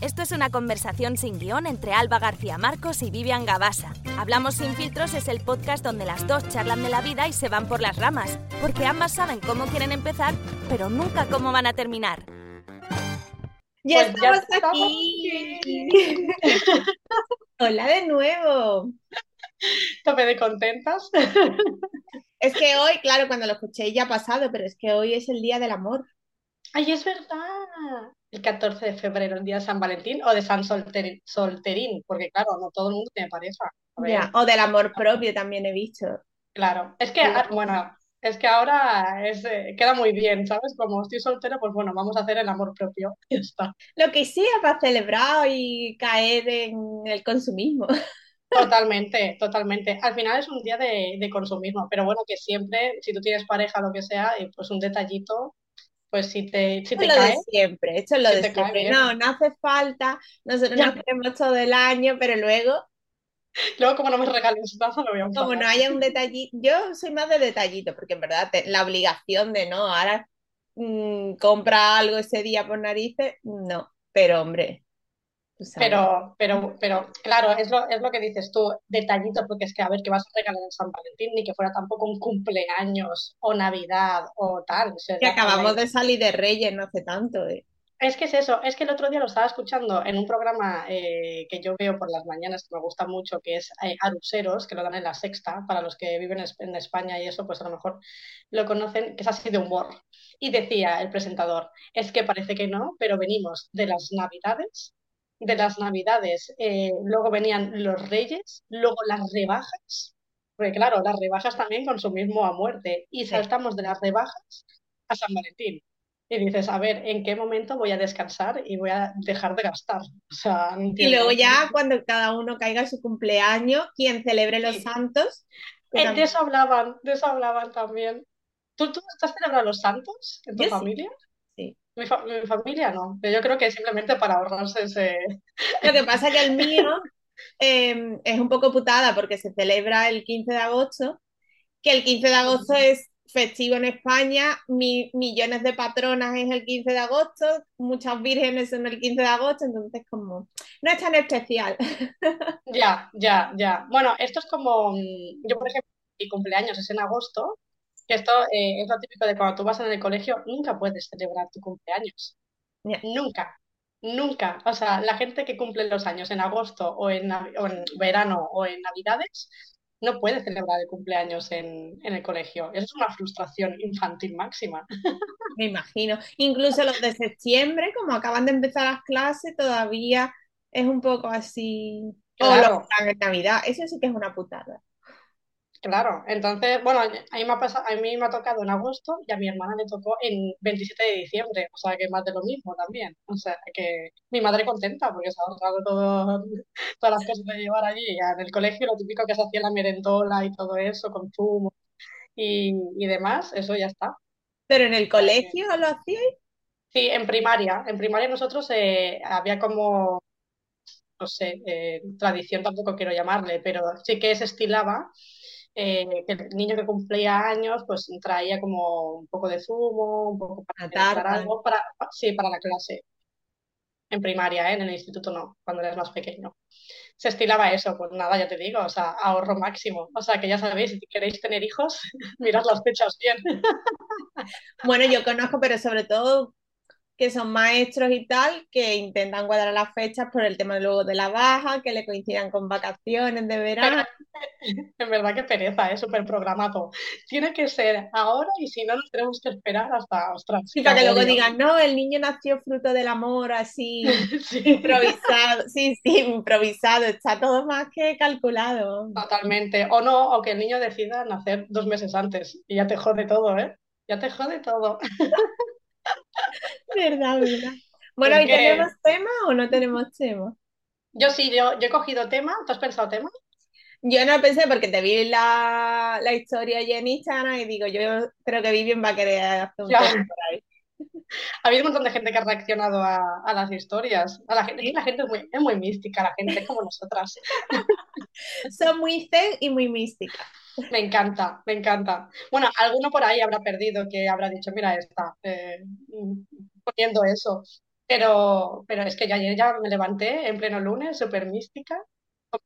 Esto es una conversación sin guion entre Alba García Marcos y Vivian Gabasa. Hablamos sin filtros es el podcast donde las dos charlan de la vida y se van por las ramas, porque ambas saben cómo quieren empezar, pero nunca cómo van a terminar. Ya Pues ya estamos estamos aquí. Hola de nuevo. Tope de contentas. Es que hoy, claro, cuando lo escuché ya ha pasado, pero es que hoy es el día del amor. Ay, es verdad. El 14 de febrero, el día de San Valentín o de San Solterín, Solterín, porque claro, no todo el mundo tiene pareja. Ya, O del amor propio también he visto. claro. Es que, ah, bueno, es que ahora es, eh, queda muy bien, ¿sabes? Como estoy soltero, pues bueno, vamos a hacer el amor propio. Ya está. Lo que sea para celebrar y caer en el consumismo. Totalmente, totalmente. Al final es un día de, de consumismo, pero bueno, que siempre, si tú tienes pareja, lo que sea, eh, pues un detallito, pues si te, si Esto te lo de cae, siempre, esto es lo si de cae siempre. No, no hace falta. Nosotros Ya. nos queremos todo el año, pero luego, Luego, como no me regales nada, lo voy a como no haya un detallito, yo soy más de detallito, porque en verdad te- la obligación de no, ahora mm, compra algo ese día por narices, no. Pero hombre. Pero, pero, pero, claro, es lo, es lo que dices tú, detallito, porque es que a ver, ¿qué vas a regalar en San Valentín? Ni que fuera tampoco un cumpleaños o Navidad o tal. o sea, Que acabamos de salir de Reyes no hace tanto. eh. Es que es eso, es que el otro día lo estaba escuchando en un programa eh, que yo veo por las mañanas que me gusta mucho, que es eh, Aruseros, que lo dan en la Sexta, para los que viven en España y eso, pues a lo mejor lo conocen, que es así de humor. Y decía el presentador, es que parece que no, pero venimos de las Navidades, de las Navidades, eh, luego venían los Reyes, luego las rebajas, porque claro, las rebajas también consumismo a muerte, y saltamos de las rebajas a San Valentín. Y dices, a ver, ¿en qué momento voy a descansar y voy a dejar de gastar? O sea, no Y luego ya cuando cada uno caiga su cumpleaños, quien celebre los Sí. santos, Eh, de eso hablaban, de eso hablaban también. ¿Tú, tú estás celebrando los santos en tu Yo familia? Sí. Mi, fa- mi familia no. Pero Yo creo que simplemente para ahorrarse ese... Lo que pasa es que el mío eh, es un poco putada porque se celebra el 15 de agosto, que el 15 de agosto es festivo en España, mi- millones de patronas es el 15 de agosto, muchas vírgenes son el 15 de agosto, entonces como no es tan especial. Ya, ya, ya. Bueno, esto es como... mm, Yo, por ejemplo, mi cumpleaños es en agosto, esto eh, es lo típico de cuando tú vas en el colegio, nunca puedes celebrar tu cumpleaños. Nunca, nunca. O sea, la gente que cumple los años en agosto o en, o verano o en navidades no puede celebrar el cumpleaños en, en el colegio. Eso es una frustración infantil máxima. Me imagino. Incluso los de septiembre, como acaban de empezar las clases, todavía es un poco así. O los Claro, que están en Navidad, eso sí que es una putada. Claro. Entonces, bueno, a mí me ha pasado, a mí me ha tocado en agosto y a mi hermana le tocó en 27 de diciembre. O sea, que más de lo mismo también. O sea, que mi madre contenta porque se ha ahorrado todo, todas las cosas de llevar allí. En el colegio lo típico que se hacía la merendola y todo eso, con zumo y, y demás, eso ya está. Pero en el colegio lo hacíais. Sí, en primaria. En primaria nosotros eh, había como, no sé, eh, tradición tampoco quiero llamarle, pero sí que se estilaba eh, que el niño que cumplía años pues traía como un poco de zumo, un poco para tarta. algo, para, sí, para la clase. En primaria, ¿eh? En el instituto no, cuando eres más pequeño. Se estilaba eso, pues nada, ya te digo, o sea, ahorro máximo. O sea, que ya sabéis, si queréis tener hijos, mirad las fechas bien. Bueno, yo conozco, pero sobre todo que son maestros y tal, que intentan cuadrar las fechas por el tema luego de la baja, que le coincidan con vacaciones de Pero verano. en verdad que pereza, es súper programado. Tiene que ser ahora y si no, nos tenemos que esperar hasta, ostras, qué para que luego digan, no, el niño nació fruto del amor, así, Sí, improvisado. Sí, sí, improvisado, está todo más que calculado. totalmente. O no, o que el niño decida nacer dos meses antes y ya te jode todo, ¿eh? Ya te jode todo. ¿Verdad, verdad? Bueno, ¿y que tenemos tema o no tenemos tema? yo sí, yo, yo he cogido tema. ¿Tú has pensado tema? Yo no pensé porque te vi la, la historia allí en Instagram y digo, yo creo que Vivian va a querer hacer un por ahí. Ha habido un montón de gente que ha reaccionado a, a las historias. A la gente, la gente es muy, es muy mística, la gente es como nosotras. Son muy zen y muy místicas. Me encanta, me encanta. Bueno, alguno por ahí habrá perdido que habrá dicho, mira, está eh, poniendo eso. Pero, pero es que yo ayer ya me levanté en pleno lunes, súper mística,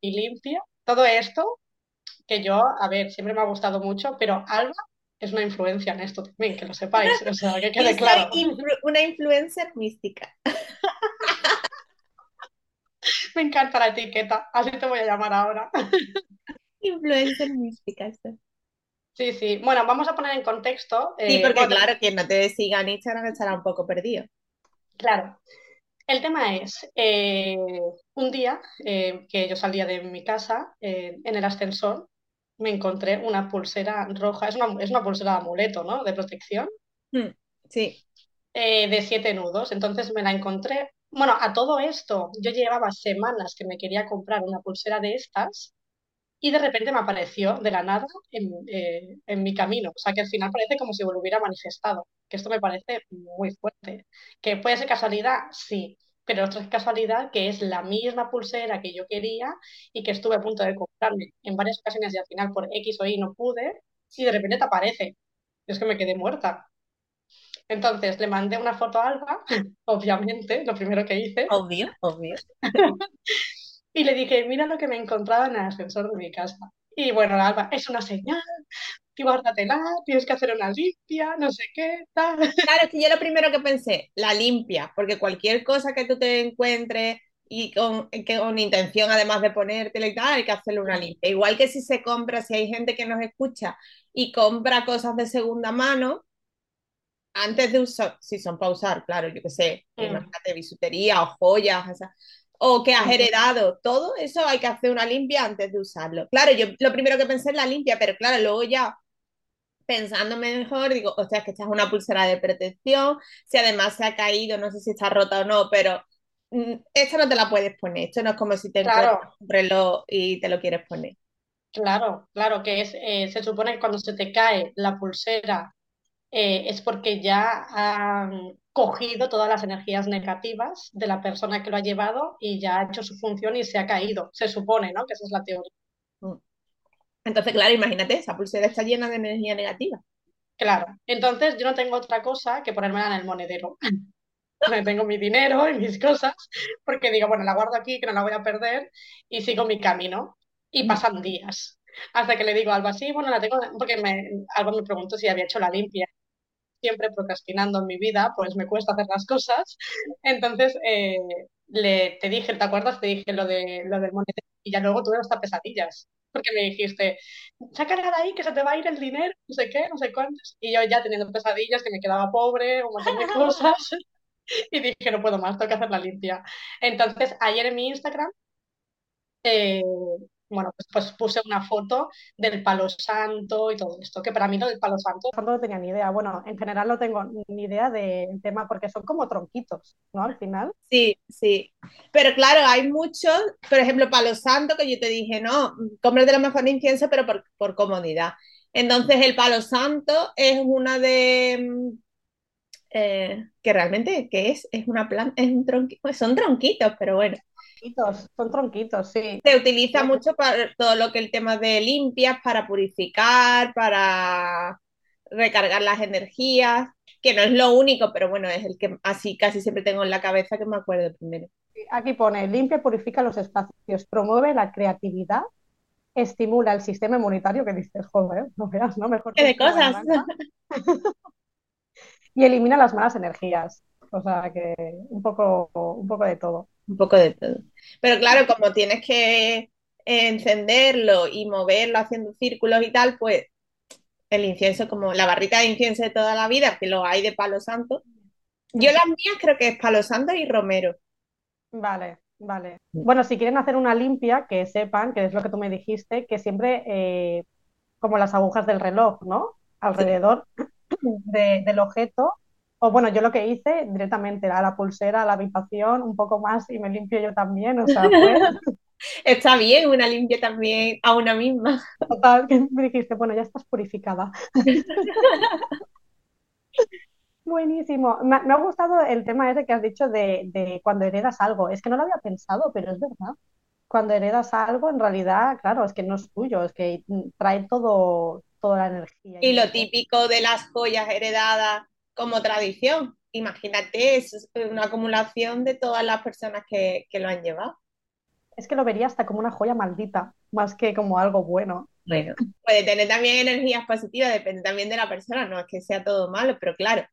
y limpia. Todo esto que yo, a ver, siempre me ha gustado mucho, pero Alba es una influencia en esto también, que lo sepáis, o sea, que quede claro. una influencer mística. me encanta la etiqueta, así te voy a llamar ahora. influencer mística, Sí, sí. Bueno, vamos a poner en contexto. sí, eh, porque claro, quien no te siga en Instagram estará un poco perdido. Claro. El tema es, eh, un día eh, que yo salía de mi casa, en el ascensor, me encontré una pulsera roja, es una, es una pulsera de amuleto, ¿no? De protección. Hmm, sí. de siete nudos. Entonces me la encontré. Bueno, a todo esto, yo llevaba semanas que me quería comprar una pulsera de estas y de repente me apareció de la nada eh, en, mi camino. O sea, que al final parece como si me lo hubiera manifestado, que esto me parece muy fuerte. ¿Que puede ser casualidad? Sí, pero otra casualidad que es la misma pulsera que yo quería y que estuve a punto de comprarme en varias ocasiones y al final por X o Y no pude y de repente te aparece. es que me quedé muerta. Entonces le mandé una foto a Alba, obviamente, lo primero que hice. Obvio, obvio. Y le dije, mira lo que me he encontrado en el ascensor de mi casa. Y bueno, Alba, es una señal, guárdatela, tienes que hacer una limpia, no sé qué, tal. Claro, es que yo lo primero que pensé, la limpia, porque cualquier cosa que tú te encuentres y con, que, con intención además de ponértela y tal, hay que hacerle una limpia. Igual que si se compra, si hay gente que nos escucha y compra cosas de segunda mano, antes de usar, si son para usar, claro, yo qué sé, mm. imagínate bisutería o joyas, o sea, o que has heredado, todo eso hay que hacer una limpia antes de usarlo. Claro, yo lo primero que pensé es la limpia, pero claro, luego ya pensándome mejor, digo, o sea, es que esta es una pulsera de protección, si además se ha caído, no sé si está rota o no, pero mm, esta no te la puedes poner, esto no es como si te claro. un reloj y te lo quieres poner. Claro, claro, que es, eh, se supone que cuando se te cae la pulsera eh, es porque ya han cogido todas las energías negativas de la persona que lo ha llevado y ya ha hecho su función y se ha caído. Se supone, ¿no? Que esa es la teoría. Mm. Entonces, claro, imagínate, esa pulsera está llena de energía negativa. Claro, entonces yo no tengo otra cosa que ponérmela en el monedero. me tengo mi dinero y mis cosas, porque digo, bueno, la guardo aquí, que no la voy a perder, y sigo mi camino. Y mm. pasan días. Hasta que le digo a Alba, sí, bueno, la tengo, porque me, Alba me preguntó si había hecho la limpia siempre procrastinando en mi vida, pues me cuesta hacer las cosas. Entonces, eh, le, te dije, ¿te acuerdas? Te dije lo, de, lo del monedero y ya luego tuve hasta pesadillas. Porque me dijiste, sácala de ahí que se te va a ir el dinero, no sé qué, no sé cuántos. Y yo ya teniendo pesadillas, que me quedaba pobre, un montón de cosas. y dije, no puedo más, tengo que hacer la limpia. Entonces, ayer en mi Instagram eh, bueno, pues, pues, puse una foto del palo santo y todo esto, que para mí lo del palo santo no tenía ni idea. Bueno, en general no tengo ni idea del tema porque son como tronquitos, ¿no? Al final. Sí, sí. Pero claro, hay muchos, por ejemplo, palo santo, que yo te dije, no, de lo mejor incienso, pero por, comodidad. Entonces, el palo santo es una de. Eh, que realmente, ¿qué es? Es una planta, es un tronquito, son tronquitos, pero bueno son tronquitos, sí. Se utiliza mucho para todo lo que el tema de limpias, para purificar, para recargar las energías, que no es lo único, pero bueno, es el que así casi siempre tengo en la cabeza que me acuerdo primero. Aquí pone, limpia, purifica los espacios, promueve la creatividad, estimula el sistema inmunitario, que dices, joder, no veas, ¿no? Mejor que de cosas. y elimina las malas energías. O sea que un poco, un poco de todo. Un poco de todo. Pero claro, como tienes que encenderlo y moverlo haciendo círculos y tal, pues el incienso, como la barrita de incienso de toda la vida, que lo hay de palo santo. Yo las mías creo que es palo santo y romero. Vale, vale. Bueno, si quieren hacer una limpia, que sepan, que es lo que tú me dijiste, que siempre, eh, como las agujas del reloj, ¿no? Alrededor del objeto o bueno, yo lo que hice directamente a la pulsera, a la habitación, un poco más y me limpio yo también, o sea, Está bien, una limpia también a una misma. Total, que me dijiste, bueno, ya estás purificada. Buenísimo. Me, ha gustado el tema ese que has dicho de, de, cuando heredas algo. Es que no lo había pensado, pero es verdad. Cuando heredas algo, en realidad, claro, es que no es tuyo, es que trae todo, toda la energía. Y lo típico de las joyas heredadas como tradición. imagínate, es una acumulación de todas las personas que, lo han llevado. Es que lo vería hasta como una joya maldita, más que como algo bueno. Bueno, puede tener también energías positivas, depende también de la persona, no es que sea todo malo, pero claro,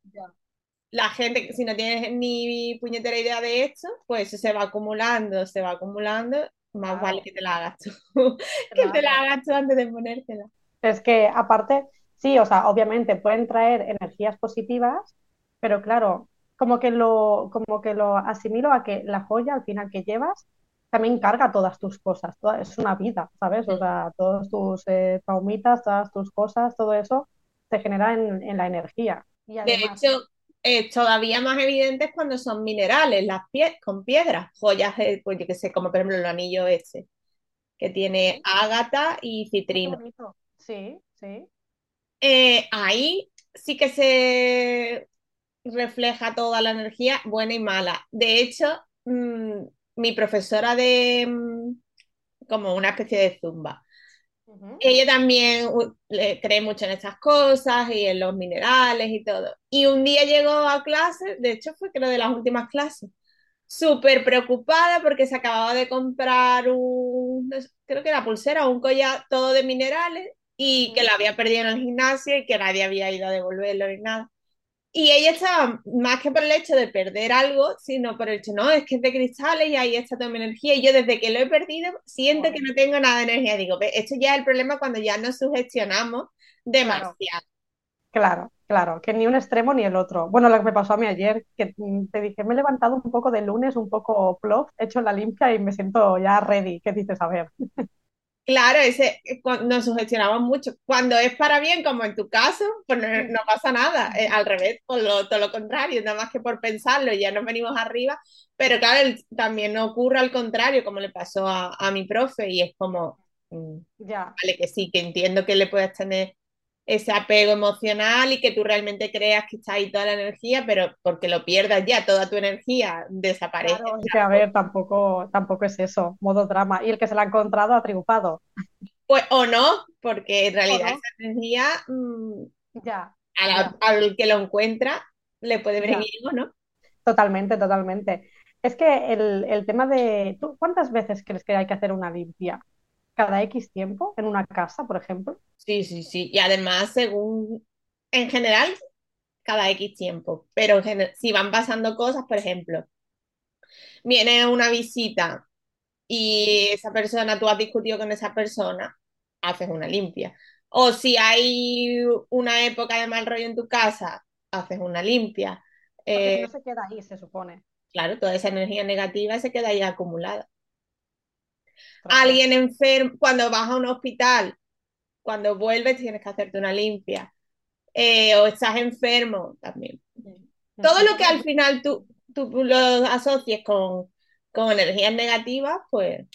la gente, si no tiene ni puñetera idea de esto, pues se va acumulando, se va acumulando, más vale que te la hagas tú, que te la hagas tú antes de ponértela. Es que aparte, sí, o sea, obviamente pueden traer energías positivas, pero claro, como que lo, como que lo asimilo a que la joya al final que llevas también carga todas tus cosas, es una vida, ¿sabes? O sea, todos tus eh, traumitas, todas tus cosas, todo eso se genera en, la energía. de hecho, es todavía más evidentes cuando son minerales, las pie con piedras, joyas, pues yo que sé, como por ejemplo el anillo ese, que tiene ágata y citrino. Sí, sí. Eh, ahí sí que se refleja toda la energía buena y mala. De hecho, mm, mi profesora de mm, como una especie de zumba. Ella también cree mucho en estas cosas y en los minerales y todo. Y un día llegó a clase, de hecho fue creo de las últimas clases, súper preocupada porque se acababa de comprar un, creo que era pulsera o un collar todo de minerales y que la había perdido en el gimnasio y que nadie había ido a devolverlo ni nada. Y ella estaba más que por el hecho de perder algo, sino por el hecho, no, es que es de cristales y ahí está toda mi energía. Y yo desde que lo he perdido, siento que no tengo nada de energía. Digo, esto ya es el problema cuando ya nos sugestionamos demasiado. Claro, claro, que ni un extremo ni el otro. Bueno, lo que me pasó a mí ayer, que mm, te dije, me he levantado un poco de lunes, un poco plof, he hecho la limpia y me siento ya ready. ¿Qué dices? A ver. Claro, ese, eh, nos sugestionamos mucho. Cuando es para bien, como en tu caso, pues no, pasa nada. Eh, al revés, por todo lo contrario, nada más que por pensarlo, ya nos venimos arriba. Pero claro, también no ocurre al contrario, como le pasó a, a mi profe, y es como, mm, ya. vale, que sí, que entiendo que le puedes tener ese apego emocional y que tú realmente creas que está ahí toda la energía, pero porque lo pierdas ya, toda tu energía desaparece. Claro, que a ver, tampoco, tampoco es eso, modo drama. Y el que se la ha encontrado ha triunfado. Pues o no, porque en realidad esa energía mm, ya, al que lo encuentra le puede venir o no. Totalmente, totalmente. Es que el, el tema de. ¿tú ¿Cuántas veces crees que hay que hacer una limpia? Cada X tiempo en una casa, por ejemplo. Sí, sí, sí. Y además, según, en general, cada X tiempo. Pero si van pasando cosas, por ejemplo, viene una visita y esa persona, tú has discutido con esa persona, haces una limpia. O si hay una época de mal rollo en tu casa, haces una limpia. Porque no eh, se queda ahí, se supone. Claro, toda esa energía negativa se queda ahí acumulada alguien enfermo, cuando vas a un hospital, cuando vuelves tienes que hacerte una limpia, eh, o estás enfermo también. Todo lo que al final tú, tú lo asocies con, con energías negativas, pues...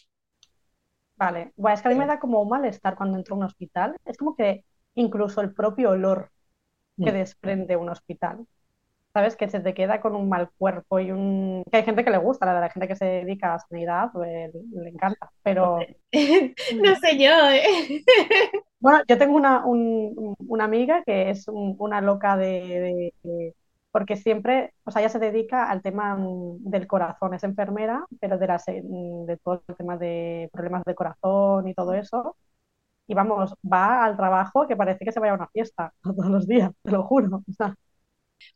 Vale, bueno, es que a mí me da como un malestar cuando entro a un hospital. Es como que incluso el propio olor que mm. desprende un hospital ¿sabes? Que se te queda con un mal cuerpo y un... Que hay gente que le gusta, la, la gente que se dedica a sanidad, pues le encanta, pero... no sé yo, ¿eh? Bueno, yo tengo una, una amiga que es una loca de, Porque siempre, o sea, ella se dedica al tema del corazón, es enfermera, pero de, las, de todo el tema de problemas de corazón y todo eso. Y vamos, va al trabajo que parece que se vaya a una fiesta todos los días, te lo juro. O sea,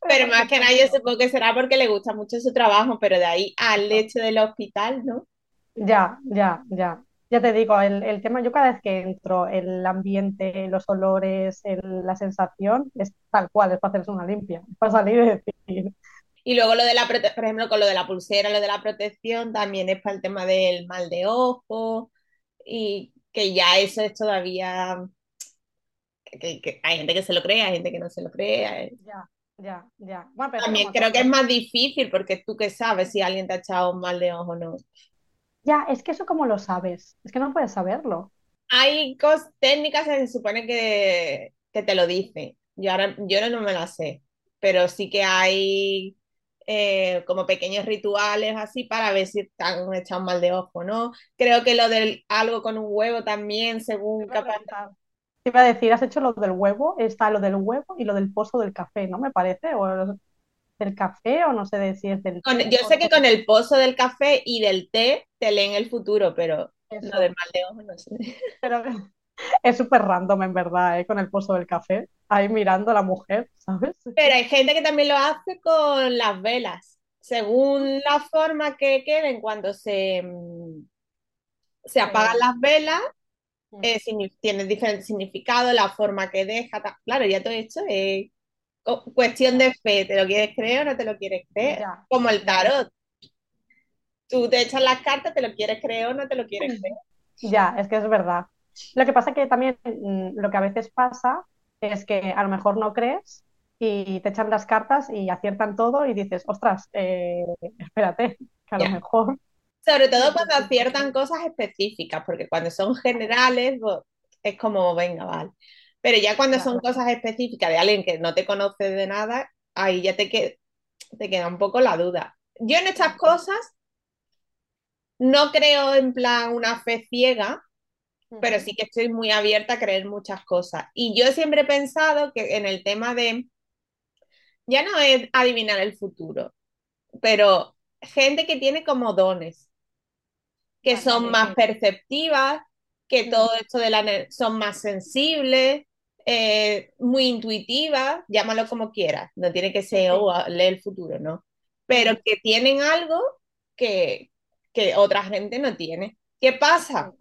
pero más que nada yo supongo que será porque le gusta mucho su trabajo, pero de ahí al hecho del hospital, ¿no? Ya, ya, ya. Ya te digo, el, tema, yo cada vez que entro, el ambiente, los olores, la sensación, es tal cual, es para hacerse una limpia, para salir y decir. Y luego lo de la, por ejemplo, con lo de la pulsera, lo de la protección, también es para el tema del mal de ojo, y que ya eso es todavía, que, hay gente que se lo cree, hay gente que no se lo cree. Ya. Ya, ya. También creo que es más difícil porque tú que sabes si alguien te ha echado mal de ojo o no. Ya, es que eso como lo sabes, es que no puedes saberlo. Hay cosas técnicas que se supone que, te lo dicen. Yo ahora yo no me lo sé, pero sí que hay eh, como pequeños rituales así para ver si te han echado mal de ojo, ¿no? Creo que lo del algo con un huevo también, según capaz iba a decir, has hecho lo del huevo, está lo del huevo y lo del pozo del café, ¿no? Me parece. del café o no sé de si es del Con- té yo o- sé que con el pozo del café y del té te leen el futuro, pero Eso. lo del mal de ojo no sé. Pero es súper random en verdad, ¿eh? Con el pozo del café, ahí mirando a la mujer, ¿sabes? Pero hay gente que también lo hace con las velas. Según la forma que queden cuando se, mm, se apagan las velas, eh, tiene diferente significado, la forma que deja. Claro, ya todo esto es cuestión de fe. ¿Te lo quieres creer o no te lo quieres creer? Ya. Como el tarot. Tú te echas las cartas, ¿te lo quieres creer o no te lo quieres creer? Ya, es que es verdad. Lo que pasa que también mm, lo que a veces pasa es que a lo mejor no crees y te echan las cartas y aciertan todo y dices, ostras, eh, espérate, que a lo mejor. Sobre todo cuando aciertan cosas específicas, porque cuando son generales, pues, es como, venga, vale. Pero ya cuando son cosas específicas de alguien que no te conoce de nada, ahí ya te, que- te queda un poco la duda. Yo en estas cosas no creo en plan una fe ciega, pero sí que estoy muy abierta a creer muchas cosas. Y yo siempre he pensado que en el tema de, ya no es adivinar el futuro, pero gente que tiene como dones, que son más perceptivas, que Mm. todo esto de la son más sensibles, eh, muy intuitivas, llámalo como quieras, no tiene que ser, Sí. oh, a- lee el futuro, ¿no? Pero que tienen algo que, que otra gente no tiene. ¿Qué pasa?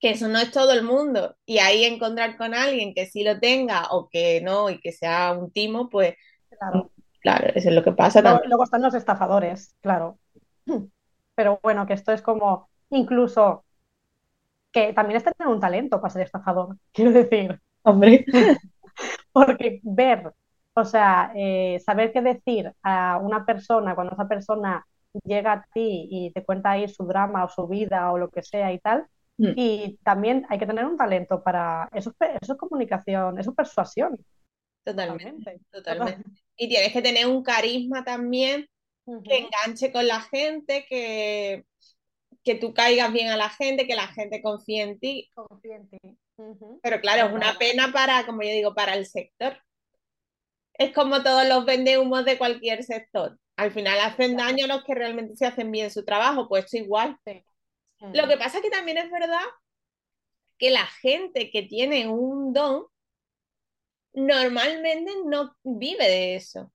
Que eso no es todo el mundo. Y ahí encontrar con alguien que sí lo tenga o que no y que sea un timo, pues Claro. claro, eso es lo que pasa Luego, están los estafadores, claro. Pero bueno, que esto es como incluso que también es tener un talento para ser estafador, quiero decir. Hombre. Porque ver, o sea, eh, saber qué decir a una persona cuando esa persona llega a ti y te cuenta ahí su drama o su vida o lo que sea y tal. Mm. Y también hay que tener un talento para eso, eso es comunicación, eso es persuasión. Totalmente, Totalmente. totalmente. Y tienes que tener un carisma también que enganche con la gente, que, que tú caigas bien a la gente, que la gente confíe en ti. Confía en ti. Pero claro, es una pena para, como yo digo, para el sector. Es como todos los vendehumos de cualquier sector. Al final hacen Claro. daño a los que realmente se hacen bien su trabajo, pues igual. Lo que pasa es que también es verdad que la gente que tiene un don normalmente no vive de eso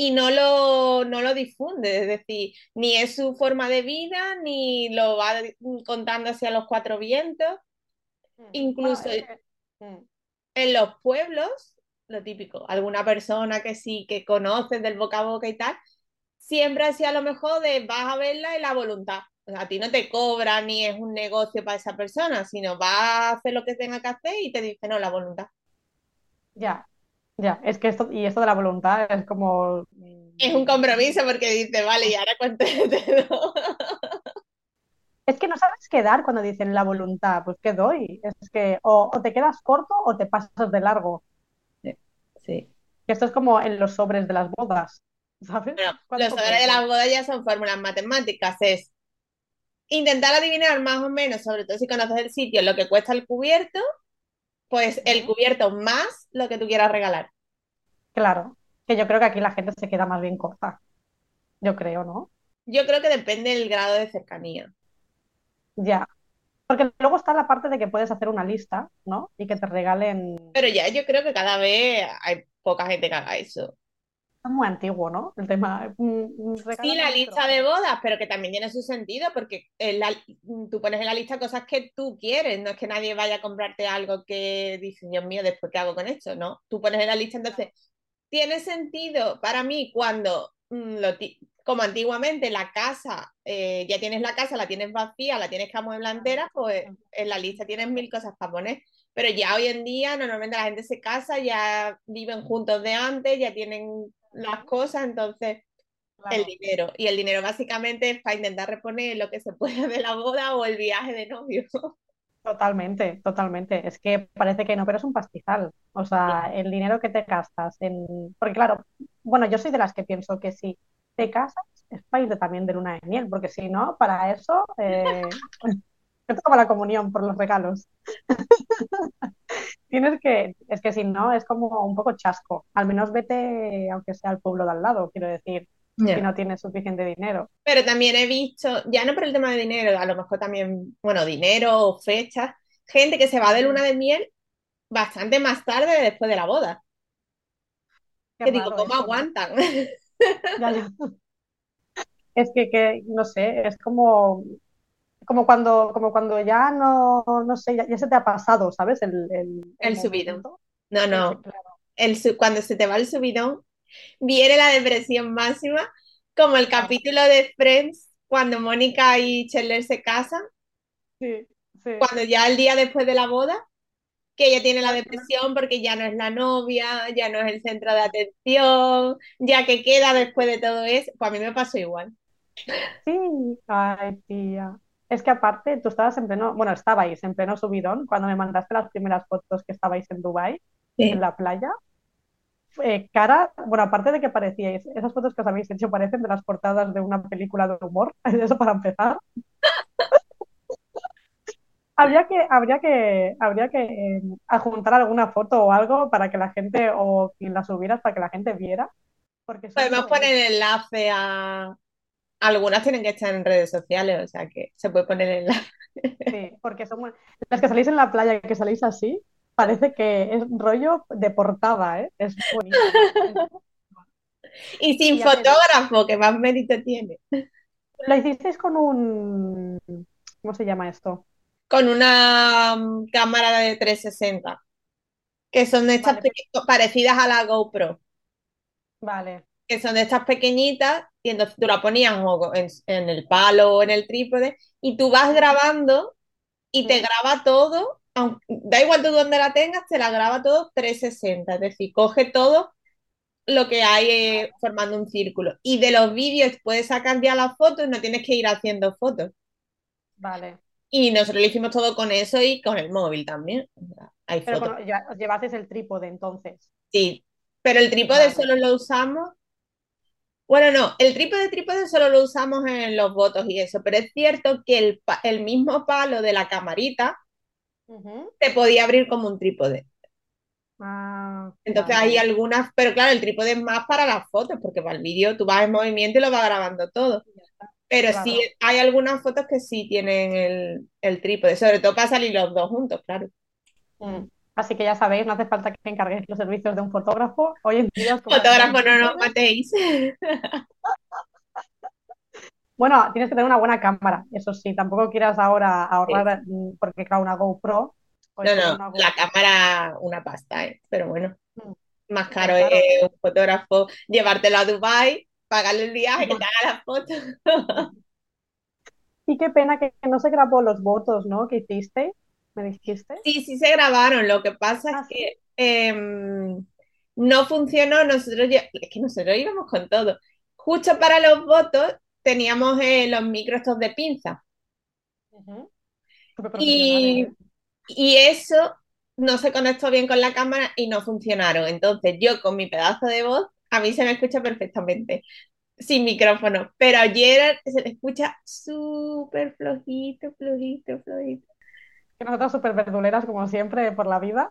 y no lo, no lo difunde, es decir, ni es su forma de vida, ni lo va contando hacia los cuatro vientos. Ujú. incluso- es que- Mm. En los pueblos, lo típico, alguna persona que sí, que conoces del boca a boca y tal, siempre ha sido a lo mejor de vas a verla y la voluntad. O sea, a ti no te cobra ni es un negocio para esa persona, sino va a hacer lo que tenga que hacer y te dice, no, la voluntad. Ya, ya, es que esto, y esto de la voluntad es como... mm, Es un compromiso porque dice, vale, ¿y ahora cuánto te doy? Es que no sabes qué dar cuando dicen la voluntad, pues qué doy. Es que o, o te quedas corto o te pasas de largo. Sí. Que esto es como en los sobres de las bodas, ¿sabes? Bueno, ¿Cuánto los sobres de las bodas ya son fórmulas matemáticas, es intentar adivinar más o menos, sobre todo si conoces el sitio, lo que cuesta el cubierto, pues el cubierto más lo que tú quieras regalar. Claro, que yo creo que aquí la gente se queda más bien corta. Yo creo, ¿no? Yo creo que depende del grado de cercanía. Ya. Porque luego está la parte de que puedes hacer una lista, ¿no? Y que te regalen. Pero ya yo creo que cada vez hay poca gente que haga eso. Es muy antiguo, ¿no? El tema. mm, mm, Sí, la lista de bodas, pero que también tiene su sentido porque la- tú pones en la lista cosas que tú quieres, no es que nadie vaya a comprarte algo que dice, Dios mío, después qué hago con esto, ¿no? Tú pones en la lista, entonces, tiene sentido para mí cuando, mm, lo como antiguamente, la casa, eh, ya tienes la casa, la tienes vacía, la tienes que amueblar entera, pues en la lista tienes mil cosas para poner. Pero ya hoy en día, normalmente la gente se casa, ya viven juntos de antes, ya tienen las cosas, entonces el dinero. Y el dinero básicamente es para intentar reponer lo que se pueda de la boda o el viaje de novio. Totalmente, totalmente. Es que parece que no, pero es un pastizal. O sea, el dinero que te gastas en... Porque claro, bueno, yo soy de las que pienso que si te casas es para irte también de luna de miel, porque si no, para eso, eh, Yo toma la comunión por los regalos. Tienes que, es que si no, es como un poco chasco. Al menos vete, aunque sea al pueblo de al lado, quiero decir, si no tienes suficiente dinero. Pero también he visto, ya no por el tema de dinero, a lo mejor también, bueno, dinero o fechas, gente que se va de luna de miel bastante más tarde de después de la boda. Qué Que digo, ¿cómo eso, ¿no? aguantan? Ya, ya. Es que, que, no sé, es como, como cuando, como cuando ya no, no sé, ya, ya se te ha pasado, ¿sabes? El, el, El el subidón. No, no, el su- cuando se te va el subidón, viene la depresión máxima, como el capítulo de Friends, cuando Mónica y Chandler se casan, Sí, sí. cuando ya el día después de la boda, que ella tiene la depresión porque ya no es la novia, ya no es el centro de atención, ya que queda después de todo eso, pues a mí me pasó igual. Sí, ay, tía. Es que aparte, tú estabas en pleno, bueno, estabais en pleno subidón cuando me mandaste las primeras fotos que estabais en Dubái, Sí. en la playa. Eh, cara, bueno, aparte de que parecíais, esas fotos que os habéis hecho parecen de las portadas de una película de humor, eso para empezar. Habría que, habría que, habría que eh, adjuntar alguna foto o algo para que la gente, o quien la subieras para que la gente viera, porque Podemos poner enlace a... Algunas tienen que estar en redes sociales, o sea que se puede poner enlace. Sí, porque son las que salís en la playa y que salís así, parece que es rollo de portada, ¿eh? Es buenísimo. Y sin Y fotógrafo, que más mérito tiene. La hicisteis con un, ¿cómo se llama esto? Con una mm, cámara de 360, que son estas Vale, peque- parecidas a la GoPro, Vale, que son de estas pequeñitas, y entonces tú la ponías o en, en el palo o en el trípode, y tú vas grabando y te Mm. graba todo, da igual tú dónde la tengas, te la graba todo 360, es decir, coge todo lo que hay eh, formando un círculo. Y de los vídeos puedes sacar ya las fotos, no tienes que ir haciendo fotos. vale. Y nosotros lo hicimos todo con eso y con el móvil también. Hay Pero fotos. ya, os llevasteis el trípode entonces. Sí, pero el trípode Vale. solo lo usamos. Bueno, no, el trípode trípode solo lo usamos en los votos y eso, pero es cierto que el, mismo palo de la camarita Ujú. se podía abrir como un trípode. Ah, Entonces hay algunas, pero claro, el trípode es más para las fotos, porque para el vídeo tú vas en movimiento y lo vas grabando todo. Pero Claro. sí hay algunas fotos que sí tienen el, el trípode, sobre todo para salir los dos juntos, claro. Mm. Así que ya sabéis, no hace falta que encarguéis los servicios de un fotógrafo. Hoy en día Fotógrafo, no nos matéis. Bueno, tienes que tener una buena cámara, eso sí, tampoco quieras ahora ahorrar, mm, porque claro, una GoPro, pues No, no, una la cámara, una pasta, ¿eh? Pero bueno, mm, más caro claro, es un fotógrafo, llevártelo a Dubái, pagarle el viaje, que te haga las fotos. y qué pena que no se grabó los votos, ¿no? Que hiciste, me dijiste. Sí, sí se grabaron, lo que pasa Ah, es sí. que em, no funcionó, nosotros, es que nosotros íbamos con todo. Justo para los votos teníamos eh, los micros estos de pinza y, ¿eh? y eso no se conectó bien con la cámara y no funcionaron. Entonces yo con mi pedazo de voz, a mí se me escucha perfectamente, sin micrófono, pero ayer se le escucha súper flojito, flojito, flojito. Que nosotras súper verduleras, como siempre, por la vida.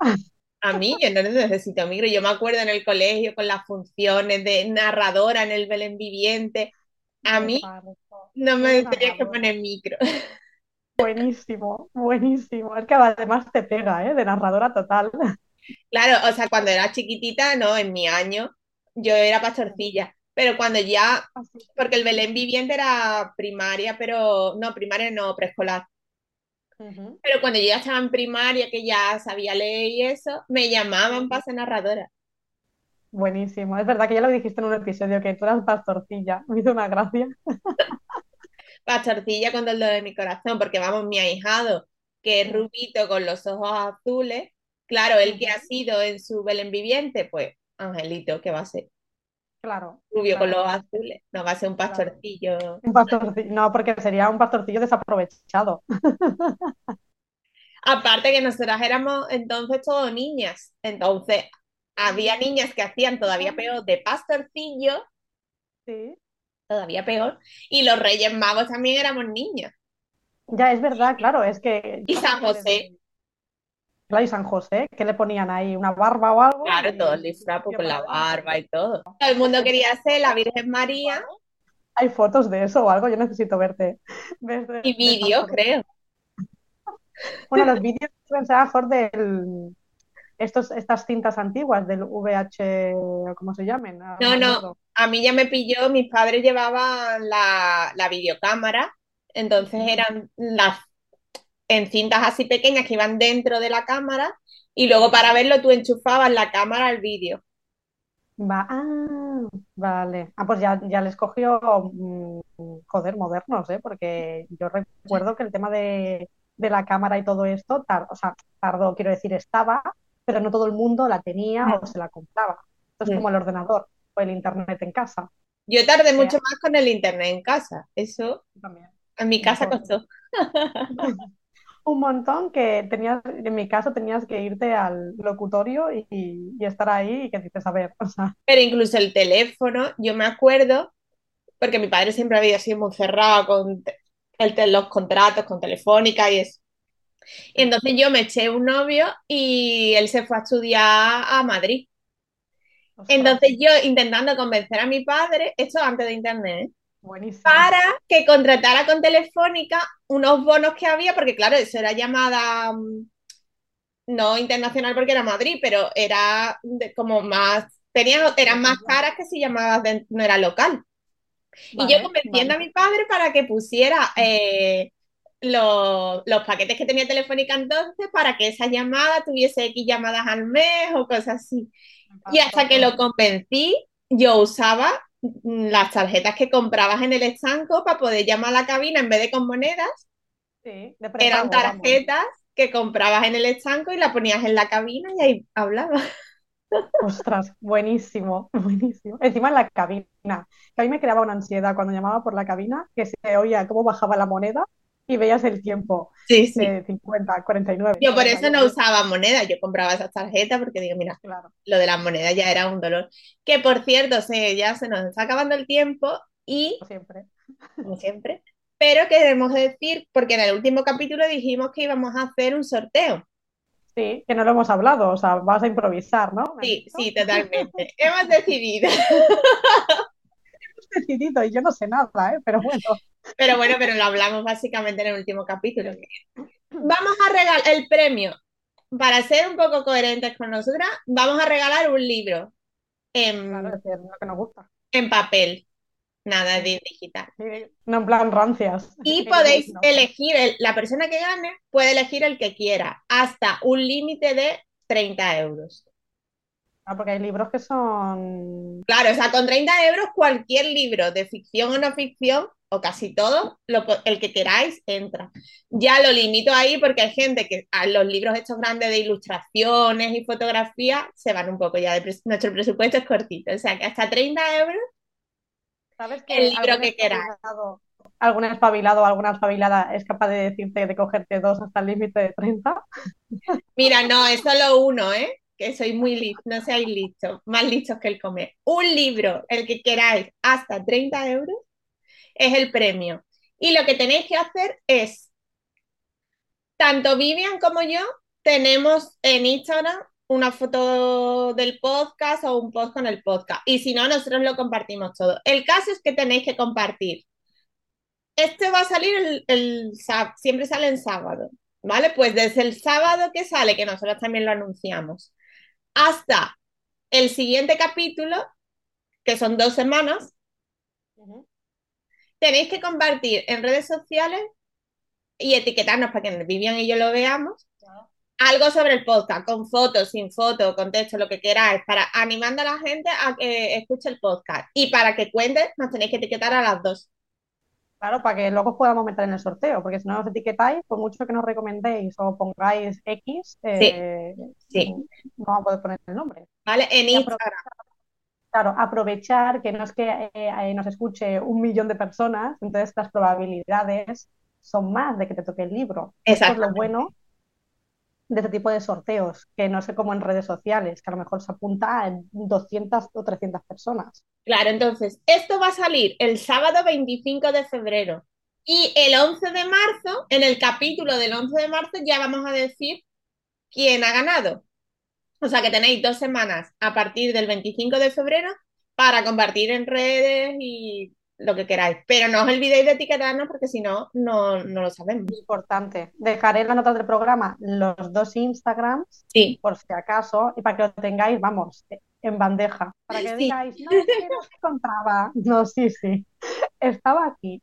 A mí yo no necesito micro. Yo me acuerdo en el colegio con las funciones de narradora en el Belén Viviente. A mí no me de tenías que poner micro. Buenísimo, buenísimo. Es que además te pega, ¿eh? De narradora total. Claro, o sea, cuando era chiquitita, no, en mi año, yo era pastorcilla. Pero cuando ya, Así. porque el Belén Viviente era primaria, pero no, primaria no, preescolar. Pero cuando yo ya estaba en primaria, que ya sabía leer y eso, me llamaban para ser narradora. Buenísimo. Es verdad que ya lo dijiste en un episodio que tú eras pastorcilla. Me hizo una gracia. Pastorcilla con dolor de mi corazón, porque vamos, mi ahijado, que es rubito con los ojos azules, claro, él que ha sido en su Belén Viviente, pues Angelito, que va a ser Claro, rubio con los azules, no va a ser un claro. pastorcillo. Un pastorcillo. No, porque sería un pastorcillo desaprovechado. Aparte que nosotras éramos entonces todos niñas, entonces había niñas que hacían todavía peor de pastorcillo, Sí. todavía peor, y los Reyes Magos también éramos niños. Ya es verdad, claro, es que. Y San José. Claro, y San José, que le ponían ahí una barba o algo. Claro, todo el disfraz con la barba y todo. Todo el mundo quería ser la Virgen María. ¿Hay fotos de eso o algo? Yo necesito verte. verte- Y vídeos, creo. Bueno, los vídeos ser a mejor del. Estos, estas cintas antiguas del VH, o como se llamen. No, me no. acuerdo. A mí ya me pilló, mis padres llevaban la, la videocámara, entonces eran las en cintas así pequeñas que iban dentro de la cámara y luego para verlo tú enchufabas la cámara al vídeo. Va, ah, vale. Ah, pues ya, ya les cogió, mm, joder, modernos, ¿eh? Porque yo recuerdo que el tema de, de la cámara y todo esto, tar- o sea, tardó, quiero decir, estaba, pero no todo el mundo la tenía o se la compraba. Esto es Mm. como el ordenador o el internet en casa. Yo tardé mucho más con el internet en casa, eso También. en mi casa costó. Un montón que tenías, en mi caso tenías que irte al locutorio y, y estar ahí y que dices, a ver, o sea, Pero incluso el teléfono, yo me acuerdo, porque mi padre siempre había sido muy cerrado con el los contratos con Telefónica y eso. Y entonces yo me eché un novio y él se fue a estudiar a Madrid. Entonces yo intentando convencer a mi padre, esto antes de internet, ¿eh? Buenísimo. para que contratara con Telefónica unos bonos que había, porque claro, eso era llamada mm, no internacional porque era Madrid, pero era de- como más, tenía, eran más caras que si llamabas de- no era local. Y yo convenciendo vale. a mi padre para que pusiera eh, los, los paquetes que tenía Telefónica entonces para que esa llamada tuviese X llamadas al mes o cosas así. Y hasta que lo convencí, yo usaba las tarjetas que comprabas en el estanco para poder llamar a la cabina en vez de con monedas. Sí, de Eran vamos. tarjetas que comprabas en el estanco y la ponías en la cabina y ahí hablabas. Ostras, buenísimo, buenísimo. Encima en la cabina, que a mí me creaba una ansiedad cuando llamaba por la cabina, que se oía cómo bajaba la moneda y veías el tiempo Sí, sí. de 50, 49. Yo por eso no 48. usaba monedas, yo compraba esas tarjetas porque digo, mira, Claro. lo de las monedas ya era un dolor. Que por cierto, se, ya se nos está acabando el tiempo y, como siempre. como siempre, pero queremos decir, porque en el último capítulo dijimos que íbamos a hacer un sorteo. Sí, que no lo hemos hablado, o sea, vas a improvisar, ¿no? ¿Me has Sí, sí, totalmente. Hemos decidido. Hemos decidido y yo no sé nada, ¿eh? Pero bueno, Pero bueno, pero lo hablamos básicamente en el último capítulo. Vamos a regalar el premio. Para ser un poco coherentes con nosotras, vamos a regalar un libro en, claro, es que es lo que nos gusta. en papel, nada de digital. No en plan rancias. Y podéis no. elegir, el- la persona que gane puede elegir el que quiera, hasta un límite de 30 euros. Ah, porque hay libros que son... Claro, o sea, con 30 euros cualquier libro de ficción o no ficción, o casi todo, lo el que queráis entra. Ya lo limito ahí porque hay gente que a los libros estos grandes de ilustraciones y fotografía se van un poco ya, de pres- nuestro presupuesto es cortito, o sea que hasta 30 euros ¿Sabes El libro que espabilado- Algún espabilado o alguna espabilada es capaz de decirte de cogerte dos hasta el límite de 30. Mira, no, es solo uno, ¿eh? Que soy muy listo, no seáis listos, más listos que el comer. Un libro, el que queráis, hasta 30 euros, es el premio. Y lo que tenéis que hacer es, tanto Vivian como yo, tenemos en Instagram una foto del podcast o un post con el podcast. Y si no, nosotros lo compartimos todo. El caso es que tenéis que compartir. Este va a salir el, el siempre sale en sábado. ¿Vale? Pues desde el sábado que sale, que nosotros también lo anunciamos, hasta el siguiente capítulo, que son dos semanas, tenéis que compartir en redes sociales y etiquetarnos para que Vivian y yo lo veamos. Algo sobre el podcast, con fotos, sin fotos, con texto, lo que queráis, para animando a la gente a que escuche el podcast. Y para que cuente, nos tenéis que etiquetar a las dos. Claro, para que luego os podamos meter en el sorteo, porque si no os etiquetáis, por mucho que nos recomendéis o pongáis X, eh, sí. no vamos a poder poner el nombre. ¿Vale? En Instagram. Claro, aprovechar que no es que eh, nos escuche un millón de personas, entonces las probabilidades son más de que te toque el libro. Esto es lo bueno de este tipo de sorteos, que no sé cómo en redes sociales, que a lo mejor se apunta a 200 o 300 personas. Claro, entonces, esto va a salir el sábado 25 de febrero. Y el 11 de marzo, en el capítulo del 11 de marzo, ya vamos a decir quién ha ganado. O sea que tenéis dos semanas a partir del 25 de febrero para compartir en redes y lo que queráis. Pero no os olvidéis de etiquetarnos porque si no, no, no lo sabemos. Importante. Dejaré en la nota del programa los dos Instagrams, Sí. por si acaso, y para que lo tengáis, vamos, en bandeja. Para que Sí. digáis, no, es que no se encontraba. No, sí, sí. Estaba aquí.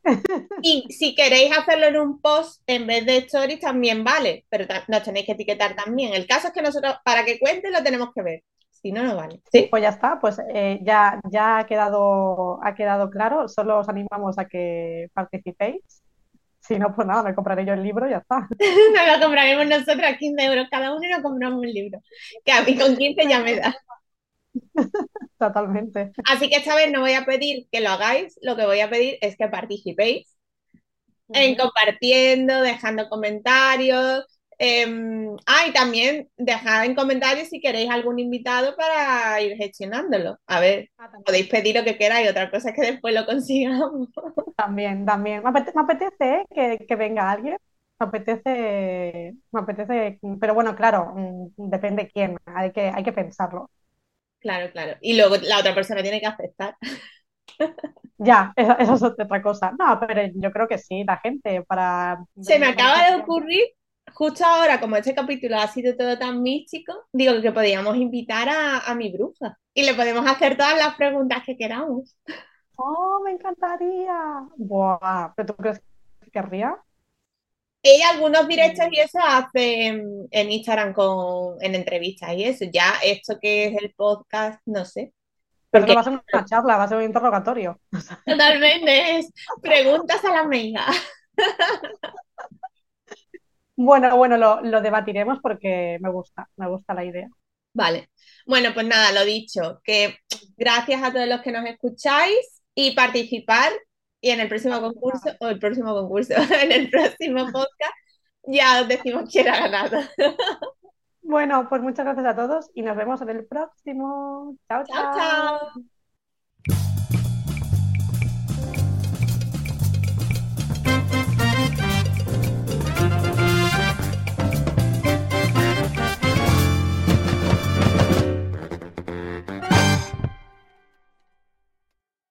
Y si queréis hacerlo en un post en vez de stories también vale, pero nos tenéis que etiquetar también. El caso es que nosotros, para que cuente, lo tenemos que ver. Si no, no vale. Sí. Pues ya está, pues eh, ya, ya ha quedado, ha quedado claro. Solo os animamos a que participéis. Si no, pues nada, me compraré yo el libro y ya está. Nos lo compraremos nosotros a 15 euros cada uno y nos compramos un libro. Que a mí con 15 ya me da. Totalmente. Así que esta vez no voy a pedir que lo hagáis, lo que voy a pedir es que participéis en compartiendo, dejando comentarios. Em, ah, y también dejad en comentarios si queréis algún invitado para ir gestionándolo. A ver, Ah, podéis pedir lo que queráis, otra cosa es que después lo consigamos. También, también. Me apete- me apetece, ¿eh? que, que venga alguien. Me apetece, me apetece, pero bueno, claro, mm, depende quién. Hay que, hay que pensarlo. Claro, claro. Y luego la otra persona tiene que aceptar. Ya, esa, esa es otra cosa. No, pero yo creo que sí, la gente para. Se me acaba de ocurrir, justo ahora, como este capítulo ha sido todo tan místico, digo que podríamos invitar a, a mi bruja y le podemos hacer todas las preguntas que queramos. Oh, me encantaría. Buah, ¿pero tú crees que querría? Ella algunos directos y eso hace en, en Instagram con, en entrevistas y eso. Ya esto que es el podcast, no sé. Pero no va a ser una charla, va a ser un interrogatorio. totalmente es preguntas a la amiga. Bueno, bueno, lo, lo debatiremos porque me gusta, me gusta la idea. Vale. Bueno, pues nada, lo dicho, que gracias a todos los que nos escucháis y participar y en el próximo concurso, o el próximo concurso, en el próximo podcast, ya os decimos quién ha ganado. Bueno, pues muchas gracias a todos y nos vemos en el próximo. Chao, Chao, chao. chao.